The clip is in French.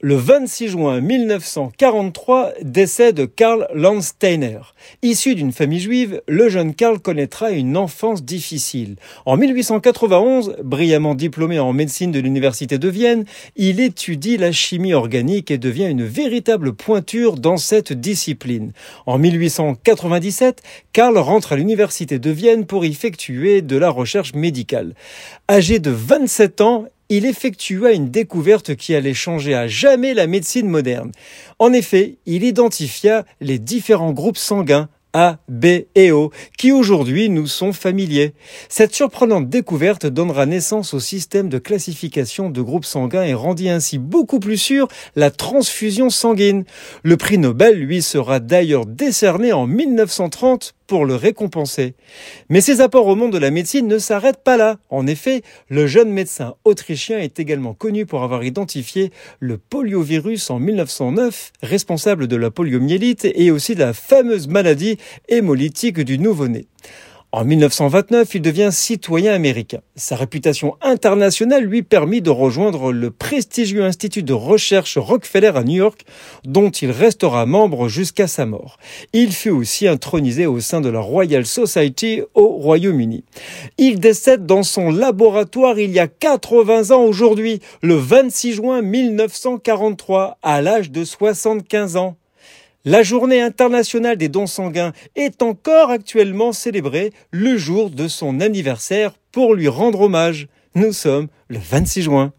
Le 26 juin 1943, décès de Karl Landsteiner. Issu d'une famille juive, le jeune Karl connaîtra une enfance difficile. En 1891, brillamment diplômé en médecine de l'université de Vienne, il étudie la chimie organique et devient une véritable pointure dans cette discipline. En 1897, Karl rentre à l'université de Vienne pour effectuer de la recherche médicale. Âgé de 27 ans, il effectua une découverte qui allait changer à jamais la médecine moderne. En effet, il identifia les différents groupes sanguins a, B et O, qui aujourd'hui nous sont familiers. Cette surprenante découverte donnera naissance au système de classification de groupes sanguins et rendit ainsi beaucoup plus sûr la transfusion sanguine. Le prix Nobel, lui, sera d'ailleurs décerné en 1930 pour le récompenser. Mais ses apports au monde de la médecine ne s'arrêtent pas là. En effet, le jeune médecin autrichien est également connu pour avoir identifié le poliovirus en 1909, responsable de la poliomyélite et aussi de la fameuse maladie hémolytique du nouveau-né. En 1929, il devient citoyen américain. Sa réputation internationale lui permit de rejoindre le prestigieux institut de recherche Rockefeller à New York, dont il restera membre jusqu'à sa mort. Il fut aussi intronisé au sein de la Royal Society au Royaume-Uni. Il décède dans son laboratoire il y a 80 ans aujourd'hui, le 26 juin 1943, à l'âge de 75 ans. La journée internationale des dons sanguins est encore actuellement célébrée le jour de son anniversaire pour lui rendre hommage. Nous sommes le 26 juin.